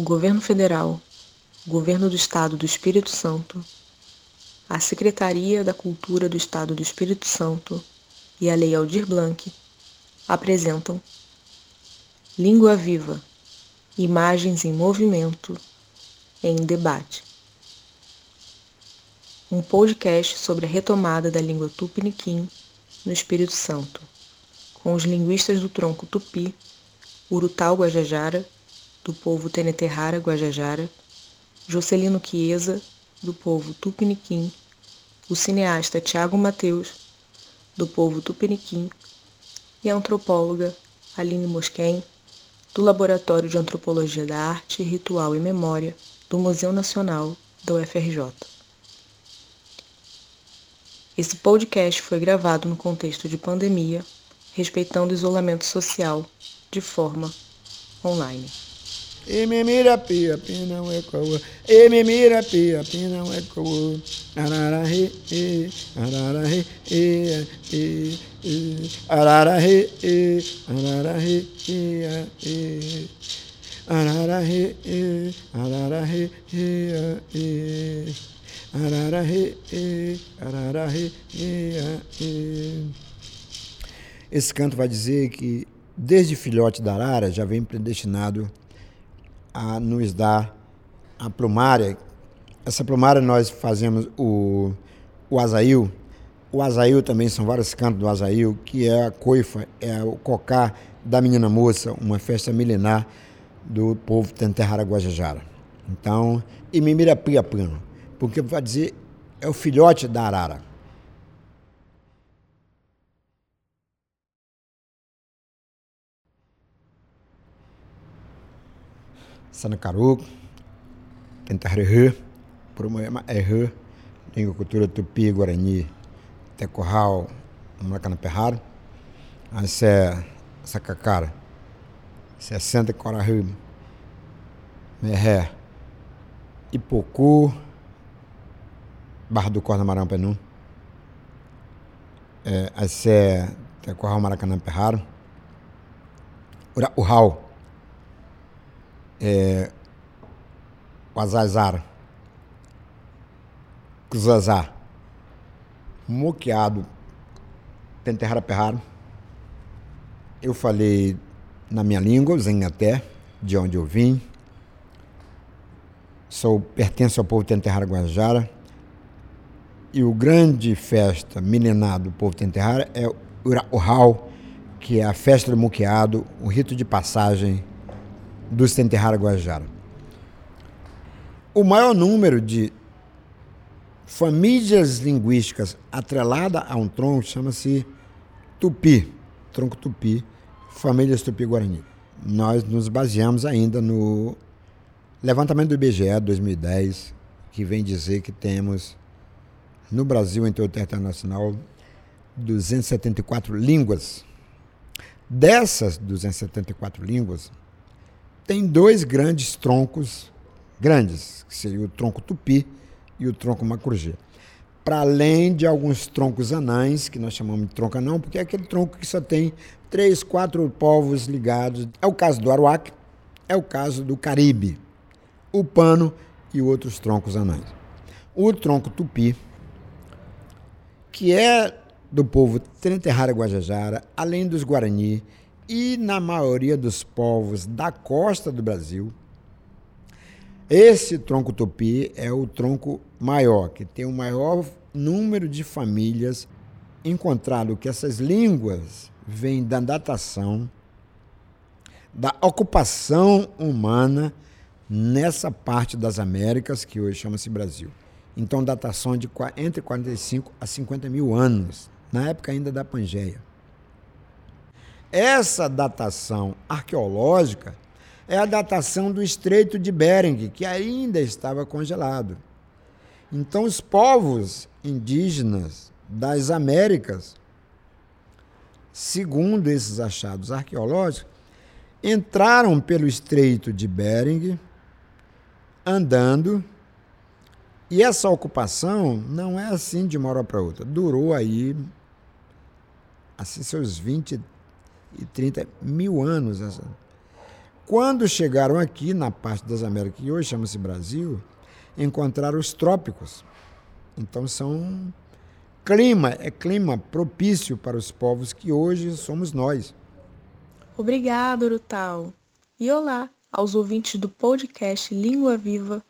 o Governo Federal, o Governo do Estado do Espírito Santo, a Secretaria da Cultura do Estado do Espírito Santo e a Lei Aldir Blanc apresentam Língua Viva Imagens em Movimento em Debate. Um podcast sobre a retomada da língua tupiniquim no Espírito Santo, com os linguistas do tronco tupi, Urutau Guajajara, do povo Teneterrara Guajajara, Jocelino Chiesa, do povo tupiniquim, o cineasta Tiago Mateus, do povo tupiniquim, e a antropóloga Aline Mosquen, do Laboratório de Antropologia da Arte, Ritual e Memória do Museu Nacional da UFRJ. Esse podcast foi gravado no contexto de pandemia, respeitando o isolamento social de forma online. E me mira pia, pina é coa. E me mira pia, pina é coa. Arara he, e, arara he, e, e, e. Arara he, e, arara he, e, e. Arara he, e, arara he, e, e. Arara e, arara e, e. Esse canto vai dizer que desde filhote da arara já vem predestinado a nos dar a plumária. Essa plumária nós fazemos o, o azail. O azail também são vários cantos do azail, que é a coifa, é o cocá da menina moça, uma festa milenar do povo Tenterrara Guajajara. Então, e Mimirapiapano, porque vai dizer é o filhote da arara. Sanacaruco, Tentarrehê, Promoema Errê, Língua Cultura Tupi, Guarani, Tecorral, Maracanã Assé, Sacacara, 60 Corahê, Merré, Ipocu, Barra do Corda Marão Penum, é, Assé, Tecorral, Maracanã Perraro, Urau, é, Azazar, Kuzazar, Moqueado, Penterrara Perraro. Eu falei na minha língua, Zenhaté, de onde eu vim. Sou, pertenço ao povo Tenterrara Guajara. E o grande festa milenar do povo Tenterrara é o Urau, que é a festa do muqueado, o rito de passagem do Senterrara Guajara. O maior número de famílias linguísticas atrelada a um tronco chama-se Tupi, tronco Tupi, famílias Tupi-Guarani. Nós nos baseamos ainda no levantamento do IBGE 2010, que vem dizer que temos no Brasil, em todo o território nacional, 274 línguas. Dessas 274 línguas, tem dois grandes troncos, grandes, que seria o tronco tupi e o tronco macurgê. Para além de alguns troncos anães, que nós chamamos de tronco anão, porque é aquele tronco que só tem três, quatro povos ligados. É o caso do Aruac, é o caso do Caribe, o Pano e outros troncos anães. O tronco tupi, que é do povo Tenterrara Guajajara, além dos Guarani, e na maioria dos povos da costa do Brasil, esse tronco tupi é o tronco maior, que tem o maior número de famílias. Encontrado que essas línguas vêm da datação da ocupação humana nessa parte das Américas, que hoje chama-se Brasil. Então, datação de entre 45 a 50 mil anos, na época ainda da Pangeia. Essa datação arqueológica é a datação do Estreito de Bering, que ainda estava congelado. Então, os povos indígenas das Américas, segundo esses achados arqueológicos, entraram pelo Estreito de Bering andando. E essa ocupação não é assim de uma hora para outra. Durou aí assim seus 20, e 30 mil anos. Quando chegaram aqui, na parte das Américas, que hoje chama-se Brasil, encontraram os trópicos. Então são clima, é clima propício para os povos que hoje somos nós. Obrigado, Urutau. E olá aos ouvintes do podcast Língua Viva,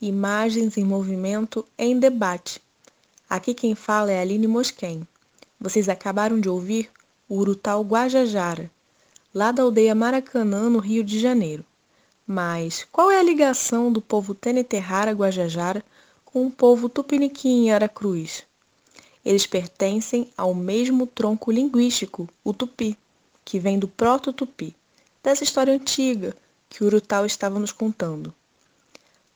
Imagens em Movimento em Debate. Aqui quem fala é Aline Mosquen. Vocês acabaram de ouvir Urutau Guajajara, lá da aldeia Maracanã, no Rio de Janeiro. Mas qual é a ligação do povo Teneterrara Guajajara com o povo Tupiniquim em Aracruz? Eles pertencem ao mesmo tronco linguístico, o tupi, que vem do proto-tupi, dessa história antiga que o Urutau estava nos contando.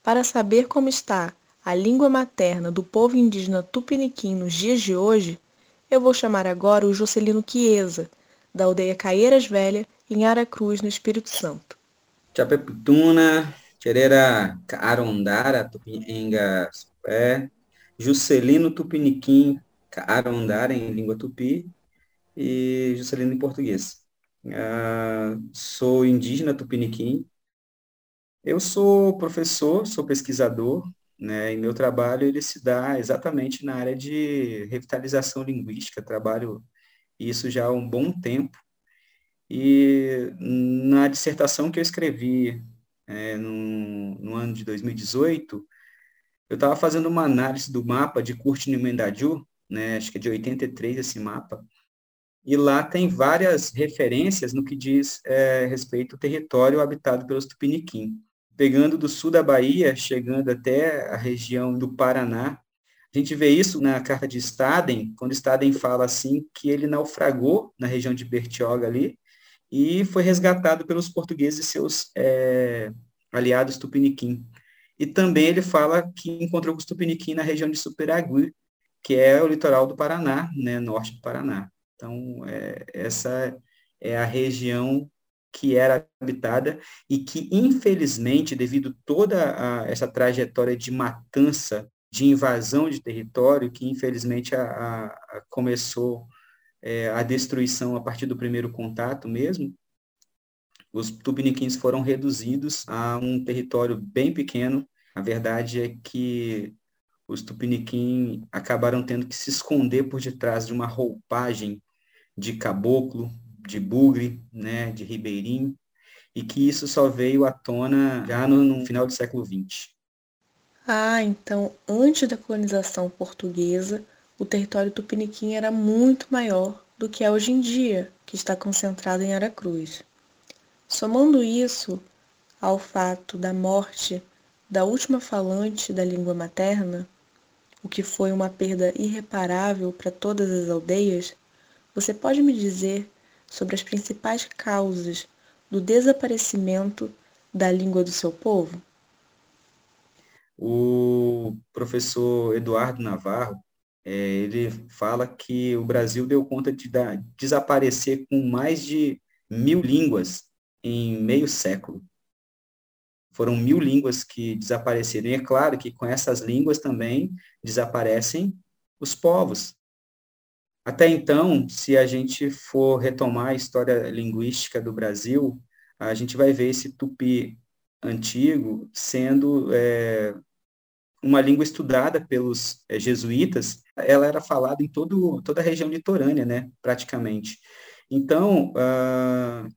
Para saber como está a língua materna do povo indígena tupiniquim nos dias de hoje, eu vou chamar agora o Jocelino Chiesa, da aldeia Caieiras Velha, em Aracruz, no Espírito Santo. Chapeputuna, Terera Carondara, Tupinga, é, Juscelino Tupiniquim, Carondara em língua tupi e Juscelino em português. Uh, sou indígena tupiniquim. Eu sou professor, sou pesquisador, né, e meu trabalho ele se dá exatamente na área de revitalização linguística. Trabalho isso já há um bom tempo. E na dissertação que eu escrevi é, no, no, ano de 2018, eu estava fazendo uma análise do mapa de Curtin-Mendadiu, né, acho que é de 83 esse mapa, e lá tem várias referências no que diz é, respeito ao território habitado pelos Tupiniquim. Pegando do sul da Bahia, chegando até a região do Paraná, a gente vê isso na carta de Staden, quando Staden fala assim que ele naufragou na região de Bertioga ali e foi resgatado pelos portugueses e seus é, aliados tupiniquim. E também ele fala que encontrou os tupiniquim na região de Superagui, que é o litoral do Paraná, né, norte do Paraná. Então, é, essa é a região que era habitada e que, infelizmente, devido toda a, essa trajetória de matança, de invasão de território, que infelizmente a, a, começou é, a destruição a partir do primeiro contato mesmo, os tupiniquins foram reduzidos a um território bem pequeno. A verdade é que os tupiniquim acabaram tendo que se esconder por detrás de uma roupagem de caboclo, de bugre, né, de ribeirinho, e que isso só veio à tona já no, no final do século XX. Ah, então antes da colonização portuguesa, o território tupiniquim era muito maior do que é hoje em dia, que está concentrado em Aracruz. Somando isso ao fato da morte da última falante da língua materna, o que foi uma perda irreparável para todas as aldeias, você pode me dizer sobre as principais causas do desaparecimento da língua do seu povo? O professor Eduardo Navarro, é, ele fala que o Brasil deu conta de desaparecer com mais de mil línguas em meio século. Foram mil línguas que desapareceram. E é claro que com essas línguas também desaparecem os povos. Até então, se a gente for retomar a história linguística do Brasil, a gente vai ver esse tupi antigo sendo é, uma língua estudada pelos é, jesuítas. Ela era falada em todo, toda a região litorânea, né, praticamente. Então, uh,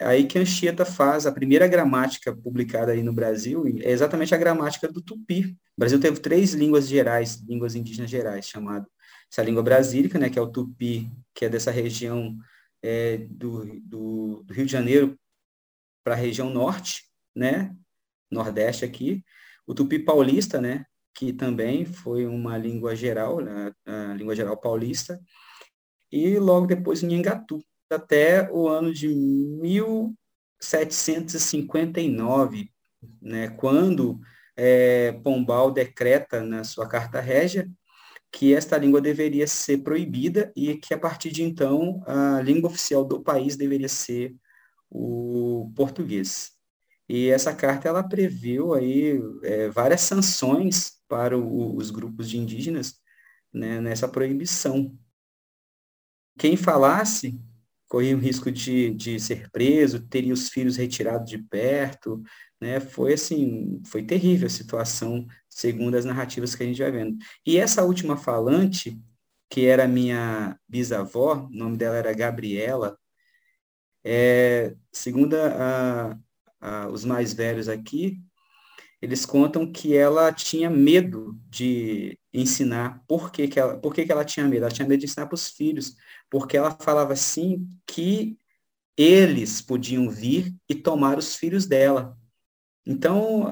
aí que Anchieta faz a primeira gramática publicada aí no Brasil, é exatamente a gramática do tupi. O Brasil teve três línguas gerais, línguas indígenas gerais, chamado essa língua brasílica, né, que é o tupi, que é dessa região é, do, do, do, Rio de Janeiro para a região norte, né, nordeste aqui, o tupi paulista, né, que também foi uma língua geral, né, a língua geral paulista, e logo depois o Nhangatu, até o ano de 1759, né, quando é, Pombal decreta na sua carta régia que esta língua deveria ser proibida e que a partir de então a língua oficial do país deveria ser o português. E essa carta ela previu aí é, várias sanções para o, os grupos de indígenas né, nessa proibição. Quem falasse corria o risco de, de ser preso, teria os filhos retirados de perto, né? Foi assim, foi terrível a situação, segundo as narrativas que a gente vai vendo. E essa última falante, que era minha bisavó, o nome dela era Gabriela, é, segundo a, a, os mais velhos aqui, eles contam que ela tinha medo de ensinar. Por que, que, ela, por que, que ela tinha medo? Ela tinha medo de ensinar para os filhos, porque ela falava assim que eles podiam vir e tomar os filhos dela. Então,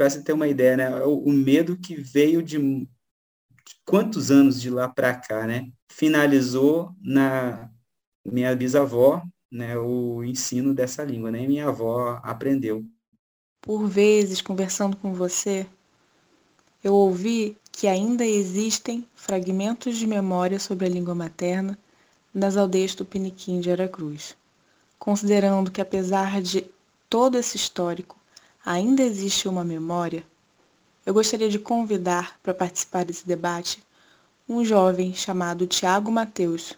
para você ter uma ideia, né, o, o medo que veio de, de quantos anos de lá para cá, né? Finalizou na minha bisavó, né, o ensino dessa língua, né? Minha avó aprendeu. Por vezes, conversando com você, eu ouvi que ainda existem fragmentos de memória sobre a língua materna nas aldeias Tupiniquim de Aracruz. Considerando que, apesar de todo esse histórico, ainda existe uma memória, eu gostaria de convidar para participar desse debate um jovem chamado Tiago Mateus,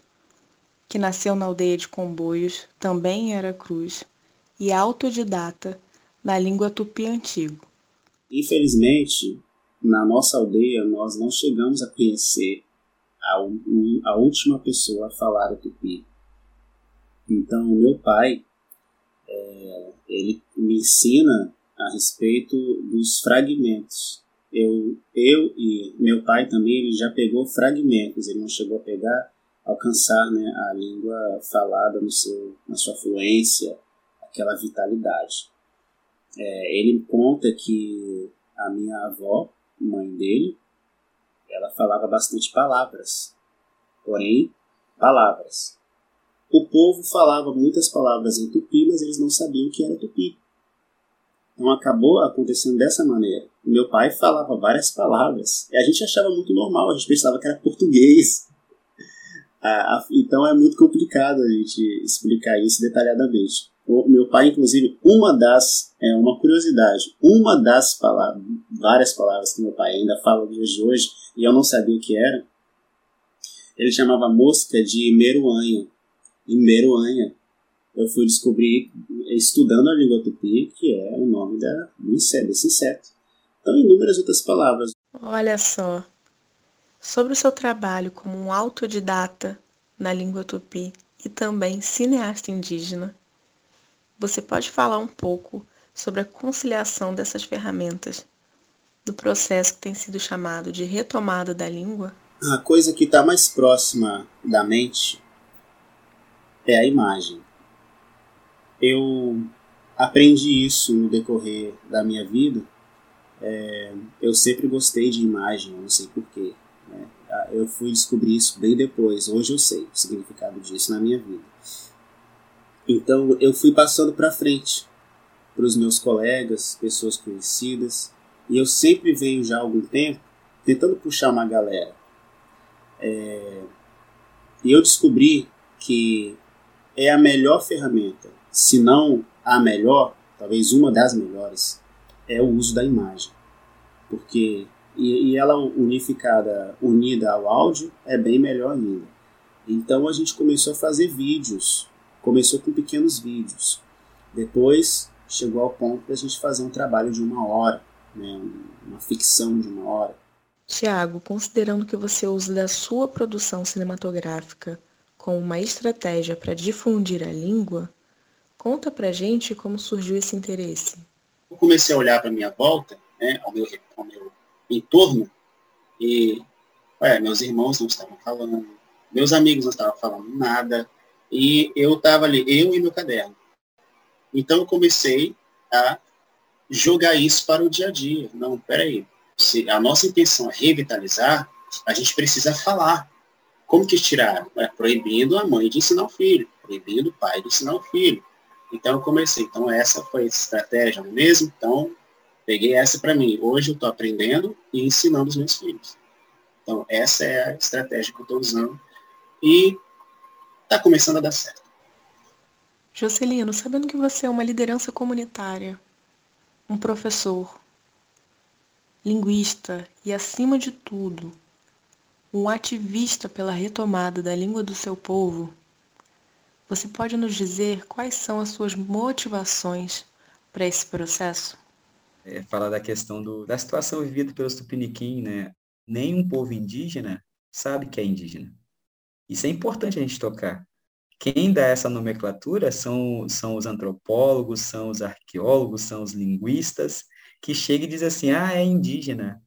que nasceu na aldeia de Comboios, também em Aracruz, e é autodidata na língua tupi antigo. Infelizmente, na nossa aldeia, nós não chegamos a conhecer a, a última pessoa a falar o tupi. Então, meu pai, é, ele me ensina a respeito dos fragmentos. Eu, eu e meu pai também, ele já pegou fragmentos, ele não chegou a pegar, alcançar né, a língua falada no seu, na sua fluência, aquela vitalidade. É, ele conta que a minha avó, mãe dele, ela falava bastante palavras, porém, palavras. O povo falava muitas palavras em tupi, mas eles não sabiam o que era tupi. Então acabou acontecendo dessa maneira. Meu pai falava várias palavras. E a gente achava muito normal, a gente pensava que era português. Ah, então é muito complicado a gente explicar isso detalhadamente. O meu pai, inclusive, uma das, é uma curiosidade, uma das palavras, várias palavras que meu pai ainda fala nos dias de hoje, e eu não sabia o que era, ele chamava mosca de meruanha. E meruanha, eu fui descobrir, estudando a língua tupi, que é o nome da, desse inseto. Então, inúmeras outras palavras. Olha só, sobre o seu trabalho como um autodidata na língua tupi e também cineasta indígena, você pode falar um pouco sobre a conciliação dessas ferramentas do processo que tem sido chamado de retomada da língua? A coisa que está mais próxima da mente é a imagem. Eu aprendi isso no decorrer da minha vida. É, eu sempre gostei de imagem, eu não sei porquê. Né? Eu fui descobrir isso bem depois. Hoje eu sei o significado disso na minha vida. Então eu fui passando para frente para os meus colegas, pessoas conhecidas, e eu sempre venho já há algum tempo tentando puxar uma galera. É... E eu descobri que é a melhor ferramenta, se não a melhor, talvez uma das melhores, é o uso da imagem. Porque e, e ela unificada, unida ao áudio, é bem melhor ainda. Então a gente começou a fazer vídeos Começou com pequenos vídeos. Depois chegou ao ponto de a gente fazer um trabalho de uma hora, né, uma ficção de uma hora. Tiago, considerando que você usa da sua produção cinematográfica como uma estratégia para difundir a língua, conta pra gente como surgiu esse interesse. Eu comecei a olhar para minha volta, né, ao, meu, ao meu entorno, e meus irmãos não estavam falando, meus amigos não estavam falando nada, e eu estava ali, eu e meu caderno. Então eu comecei a jogar isso para o dia a dia. Não, peraí. Se a nossa intenção é revitalizar, a gente precisa falar. Como que tirar? É proibindo a mãe de ensinar o filho, proibindo o pai de ensinar o filho. Então eu comecei. Então essa foi a estratégia, mesmo? Então peguei essa para mim. Hoje eu estou aprendendo e ensinando os meus filhos. Então essa é a estratégia que eu estou usando. E está começando a dar certo. Jocelino, sabendo que você é uma liderança comunitária, um professor, linguista e, acima de tudo, um ativista pela retomada da língua do seu povo, Você pode nos dizer quais são as suas motivações para esse processo? É, falar da questão do, da situação vivida pelos tupiniquim, né? Nenhum povo indígena sabe que é indígena. Isso é importante a gente tocar. Quem dá essa nomenclatura são, são os antropólogos, são os arqueólogos, são os linguistas, que chegam e dizem assim, ah, é indígena.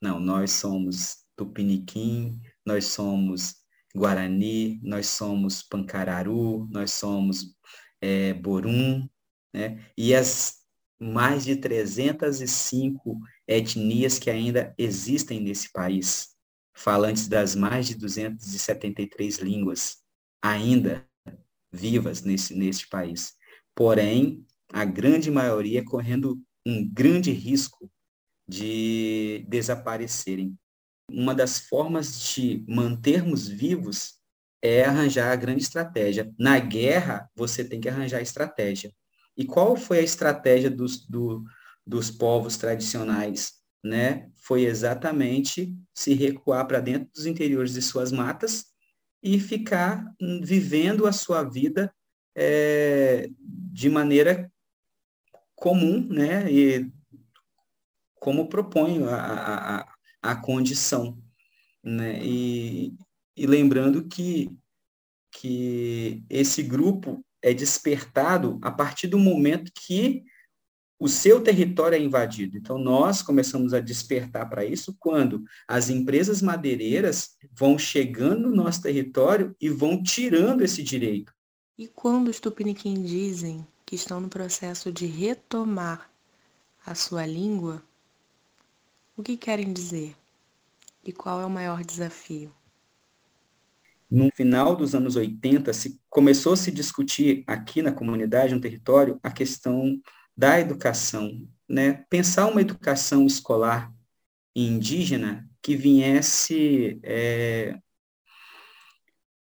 Não, nós somos tupiniquim, nós somos Guarani, nós somos Pancararu, nós somos é, Borum, né? E as mais de 305 etnias que ainda existem nesse país, falantes das mais de 273 línguas, ainda vivas nesse, nesse país. Porém, a grande maioria correndo um grande risco de desaparecerem uma das formas de mantermos vivos é arranjar a grande estratégia. Na guerra, você tem que arranjar estratégia. E qual foi a estratégia dos, do, dos povos tradicionais? Né? Foi exatamente se recuar para dentro dos interiores de suas matas e ficar vivendo a sua vida é, de maneira comum, né? E como propõe a, a, a condição. Né? E, e lembrando que, que esse grupo é despertado a partir do momento que o seu território é invadido. Então, nós começamos a despertar para isso quando as empresas madeireiras vão chegando no nosso território e vão tirando esse direito. E quando os tupiniquim dizem que estão no processo de retomar a sua língua, o que querem dizer? E qual é o maior desafio? No final dos anos 80, se começou a se discutir aqui na comunidade, no território, a questão da educação, né? Pensar uma educação escolar indígena que viesse é,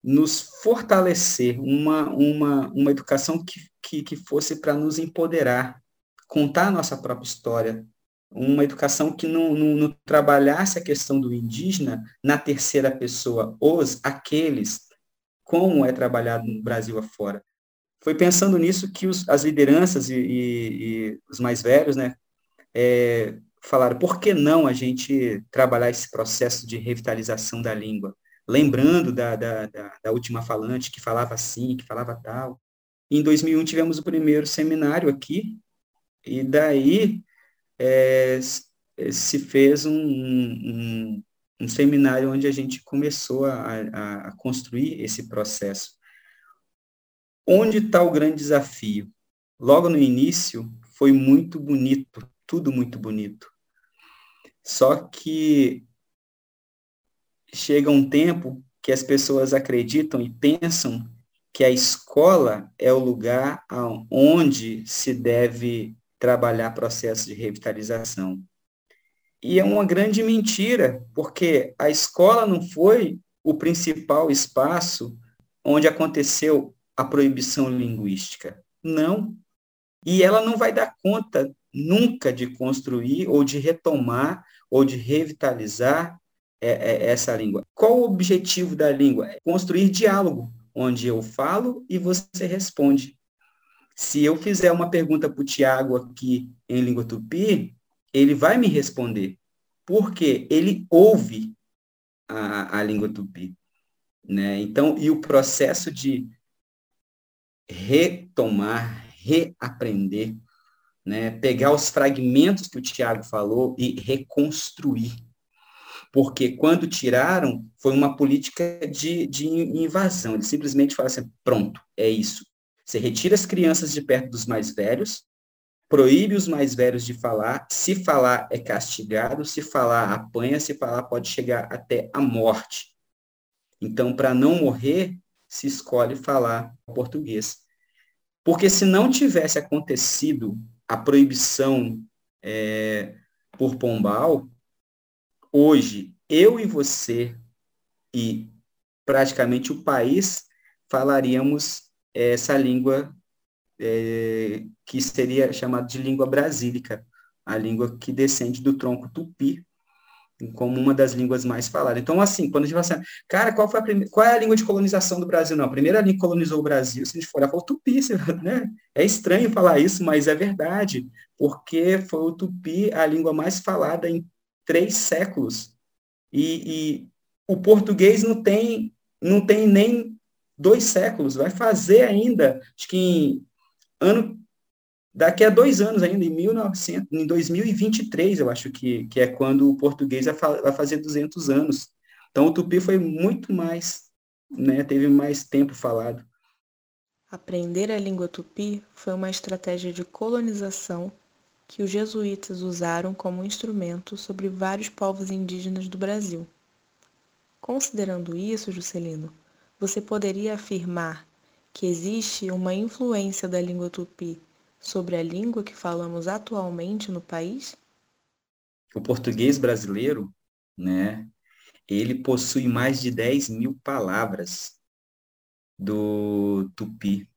nos fortalecer, uma, uma, uma educação que, que, que fosse para nos empoderar, contar a nossa própria história, uma educação que não, não, não, trabalhasse a questão do indígena na terceira pessoa, os, aqueles, como é trabalhado no Brasil afora. Foi pensando nisso que os, as lideranças e, e, e, os mais velhos, né, é, falaram, por que não a gente trabalhar esse processo de revitalização da língua? Lembrando da, da, da, da última falante que falava assim, que falava tal. Em 2001 tivemos o primeiro seminário aqui, e daí é, se fez um, um, um, seminário onde a gente começou a, a construir esse processo. Onde está o grande desafio? Logo no início, foi muito bonito, tudo muito bonito. Só que chega um tempo que as pessoas acreditam e pensam que a escola é o lugar onde se deve trabalhar processos de revitalização. E é uma grande mentira, porque a escola não foi o principal espaço onde aconteceu a proibição linguística. Não. E ela não vai dar conta nunca de construir ou de retomar ou de revitalizar é, é, essa língua. Qual o objetivo da língua? Construir diálogo, onde eu falo e você responde. Se eu fizer uma pergunta para o Tiago aqui em língua tupi, ele vai me responder, porque ele ouve a, a língua tupi. Né? Então, e o processo de retomar, reaprender, né? pegar os fragmentos que o Tiago falou e reconstruir. Porque quando tiraram, foi uma política de, de invasão. Eles simplesmente falaram assim, pronto, é isso. Você retira as crianças de perto dos mais velhos, proíbe os mais velhos de falar, se falar é castigado, se falar apanha, se falar pode chegar até a morte. Então, para não morrer, se escolhe falar português. Porque se não tivesse acontecido a proibição é, por Pombal, hoje eu e você e praticamente o país falaríamos essa língua é, que seria chamada de língua brasílica, a língua que descende do tronco tupi, como uma das línguas mais faladas. Então, assim, quando a gente fala assim, cara, qual, foi a prime... qual é a língua de colonização do Brasil? Não, a primeira língua que colonizou o Brasil, se a gente for olhar, foi o tupi, né? É estranho falar isso, mas é verdade, porque foi o tupi a língua mais falada em três séculos. E, e o português não tem, não tem nem dois séculos, vai fazer ainda, acho que em ano daqui a dois anos ainda, em 1900, em 2023, eu acho que, que é quando o português vai, vai fazer 200 anos. Então, o tupi foi muito mais, né, teve mais tempo falado. Aprender a língua tupi foi uma estratégia de colonização que os jesuítas usaram como instrumento sobre vários povos indígenas do Brasil. Considerando isso, Juscelino, você poderia afirmar que existe uma influência da língua tupi sobre a língua que falamos atualmente no país? O português brasileiro, né, ele possui mais de 10 mil palavras do tupi,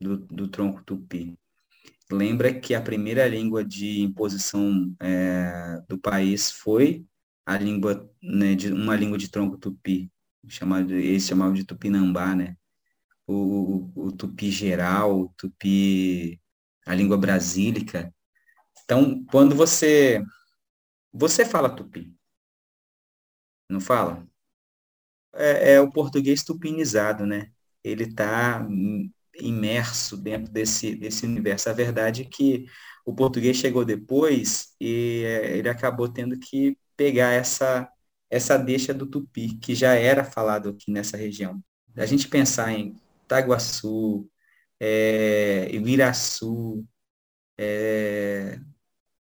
do, do tronco tupi. Lembra que a primeira língua de imposição é, do país foi a língua, né, de, uma língua de tronco tupi, chamado, eles chamavam de tupinambá, né? O, o, o tupi geral, o tupi a língua brasílica. Então, quando você você fala tupi, não fala? É, é o português tupinizado, né? Ele está imerso dentro desse, desse universo. A verdade é que o português chegou depois e é, ele acabou tendo que pegar essa, essa deixa do tupi, que já era falado aqui nessa região. A gente pensar em Taguaçu, é, Ibiraçu, é,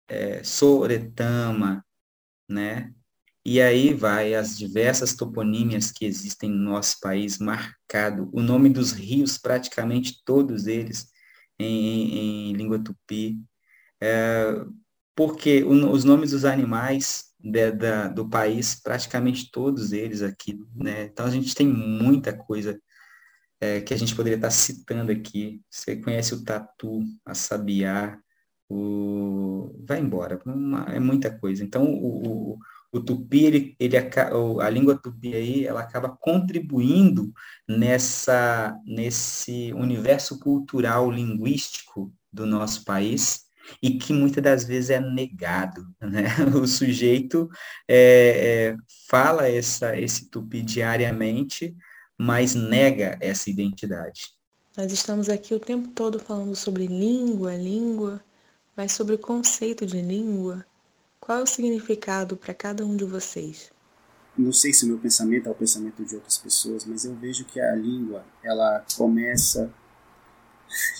é, Soretama, né? E aí vai as diversas toponímias que existem no nosso país, marcado o nome dos rios, praticamente todos eles, em, em língua tupi, é, porque os nomes dos animais de, da, do país, praticamente todos eles aqui, né? Então a gente tem muita coisa é, que a gente poderia estar citando aqui. Você conhece o tatu, a sabiá, o... vai embora, é muita coisa. Então, o, o, o tupi, ele, ele, a língua tupi aí, ela acaba contribuindo nessa, nesse universo cultural linguístico do nosso país, e que muitas das vezes é negado. Né? O sujeito é, é, fala essa, esse tupi diariamente, mas nega essa identidade. Nós estamos aqui o tempo todo falando sobre língua, língua, mas sobre o conceito de língua. Qual é o significado para cada um de vocês? Não sei se o meu pensamento é o pensamento de outras pessoas, mas eu vejo que a língua ela começa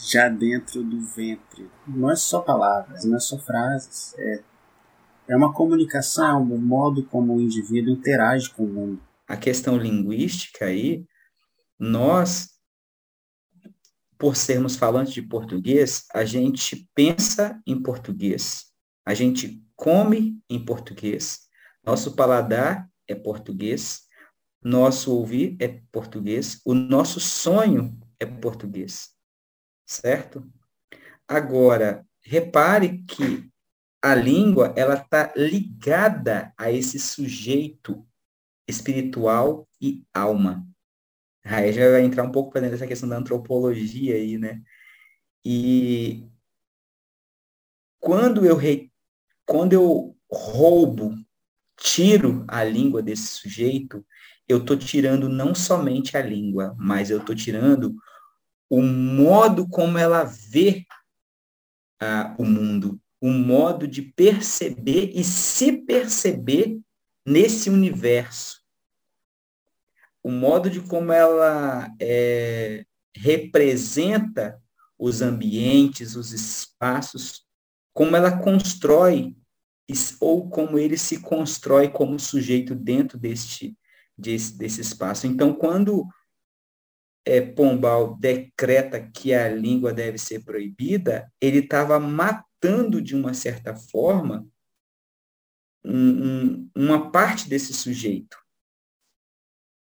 já dentro do ventre. Não é só palavras, não é só frases, é, é uma comunicação, o um modo como o indivíduo interage com o mundo. A questão linguística aí, nós, por sermos falantes de português, a gente pensa em português, a gente come em português, nosso paladar é português, nosso ouvir é português, o nosso sonho é português, certo? Agora, repare que a língua ela está ligada a esse sujeito espiritual e alma. Aí já vai entrar um pouco para dentro dessa questão da antropologia aí, né? E quando eu, re... quando eu roubo, tiro a língua desse sujeito, eu estou tirando não somente a língua, mas eu estou tirando o modo como ela vê ah, o mundo, o modo de perceber e se perceber nesse universo, o modo de como ela é, representa os ambientes, os espaços, como ela constrói ou como ele se constrói como sujeito dentro deste, desse, desse espaço. Então, quando é, Pombal decreta que a língua deve ser proibida, ele estava matando, de uma certa forma, um, um, uma parte desse sujeito.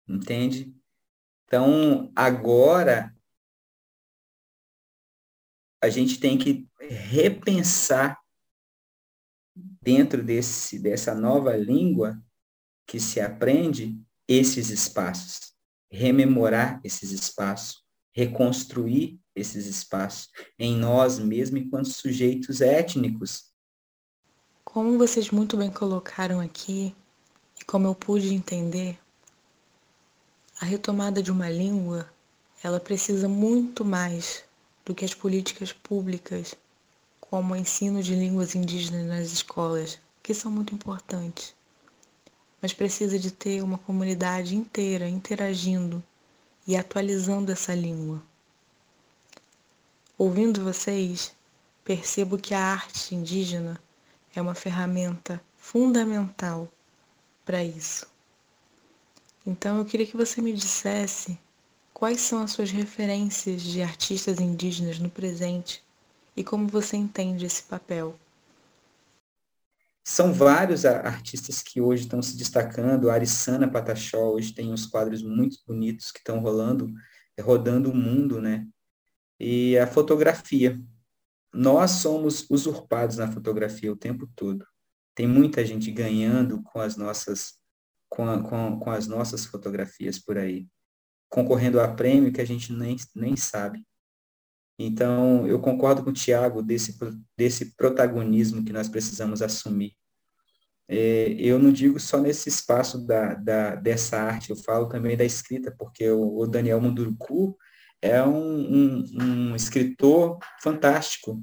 Entende? Então, agora, a gente tem que repensar dentro desse, dessa nova língua que se aprende esses espaços, rememorar esses espaços, reconstruir esses espaços em nós mesmos enquanto sujeitos étnicos. Como vocês muito bem colocaram aqui, e como eu pude entender, a retomada de uma língua, ela precisa muito mais do que as políticas públicas, como o ensino de línguas indígenas nas escolas, que são muito importantes. Mas precisa de ter uma comunidade inteira interagindo e atualizando essa língua. Ouvindo vocês, percebo que a arte indígena é uma ferramenta fundamental para isso. Então eu queria que você me dissesse quais são as suas referências de artistas indígenas no presente e como você entende esse papel. São vários artistas que hoje estão se destacando. A Arissana Patachó hoje tem uns quadros muito bonitos que estão rolando, rodando o mundo, né? E a fotografia. Nós somos usurpados na fotografia o tempo todo. Tem muita gente ganhando com as nossas com, a, com, com as nossas fotografias por aí, concorrendo a prêmio que a gente nem, nem sabe. Então, eu concordo com o Tiago desse, desse protagonismo que nós precisamos assumir. É, eu não digo só nesse espaço da, da, dessa arte, eu falo também da escrita, porque o, o Daniel Munduruku é um, um, um escritor fantástico.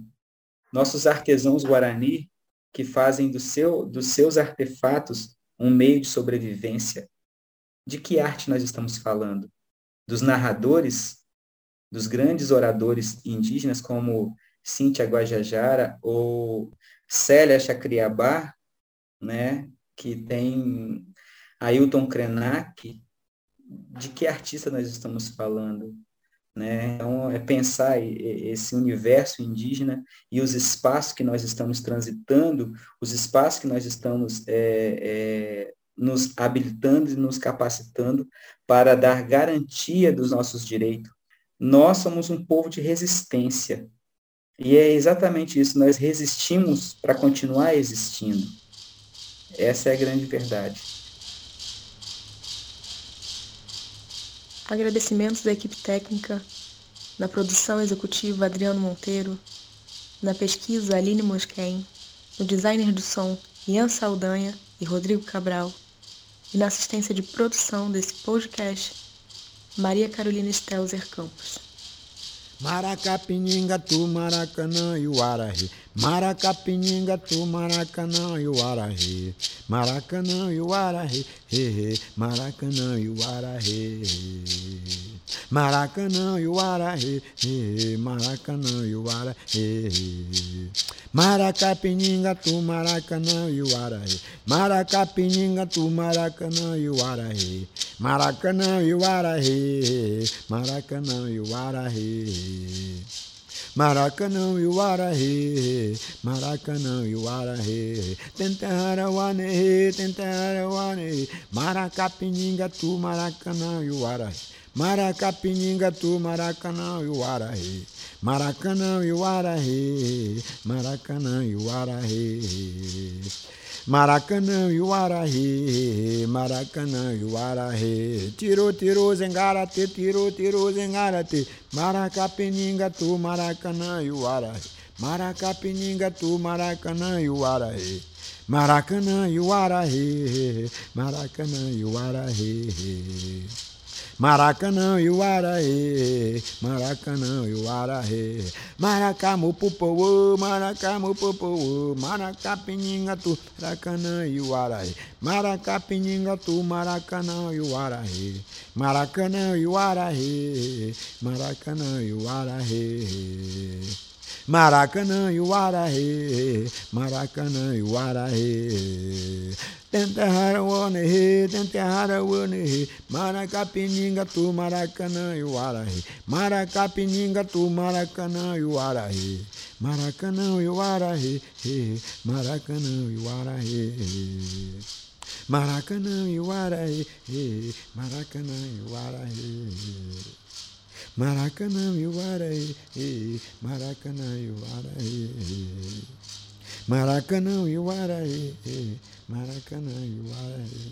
Nossos artesãos Guarani, que fazem do seu, dos seus artefatos um meio de sobrevivência. De que arte nós estamos falando? Dos narradores, dos grandes oradores indígenas como Cíntia Guajajara ou Célia Chacriabá, né, que tem Ailton Krenak, de que artista nós estamos falando? Né? Então, é pensar esse universo indígena e os espaços que nós estamos transitando, os espaços que nós estamos é, é, nos habilitando e nos capacitando para dar garantia dos nossos direitos. Nós somos um povo de resistência. E é exatamente isso, nós resistimos para continuar existindo. Essa é a grande verdade. Agradecimentos da equipe técnica, na produção executiva Adriano Monteiro, na pesquisa Aline Mosquen, no designer do som Ian Saldanha e Rodrigo Cabral, e na assistência de produção desse podcast Maria Carolina Stelzer Campos. Maracapininga tu Maracanã e o. Maracapininga tu Maracanã e o Arahi. Maracanã e o Arahi. Maracanã e o Arahi. Maracanã e o Arahi. Maracanã e o. Maracapininga tu Maracanã e o. Maracapininga tu Maracanã e o. Maracanã e o. Maracanã e o. Maracanã e o Arahe, Maracanã e o Arahe, Tentarawane, Tentarawane, Maracapininga tu Maracanã e o Arahe, Maracapininga tu Maracanã e o Arahe, Maracanã e o Arahe, Maracanã e o. Maracanã e o Arahi, Maracanã e o Arahi. Tirou, tirou, zengarate, tirou, tirou, zengarate. Maracapininga tu, Maracanã e o Arahi. Maracapininga tu, Maracanã e o Arahi. Maracanã e o Arahi, Maracanã e o. Maracanã e o Araê, Maracanã e o Araê, Maracamu Pupoô, Maracamu tu, Maracanã e o Araê, Maracanã e o Araê, Maracanã e o Araê, Maracanã e o Araê. Maracanã e o Araê, Maracanã e o Araê. Tentahara Wanehe, Tentahara Wanehe, Maracapininga tu Maracanã e o Araê. Maracapininga tu Maracanã e o. Maracanã e o Maracanã e o. Maracanã e o Maracanã e o. Maracanã, Iuaraê, Maracanã, Iuaraê. Maracanã, Iuaraê, Maracanã, Iuaraê.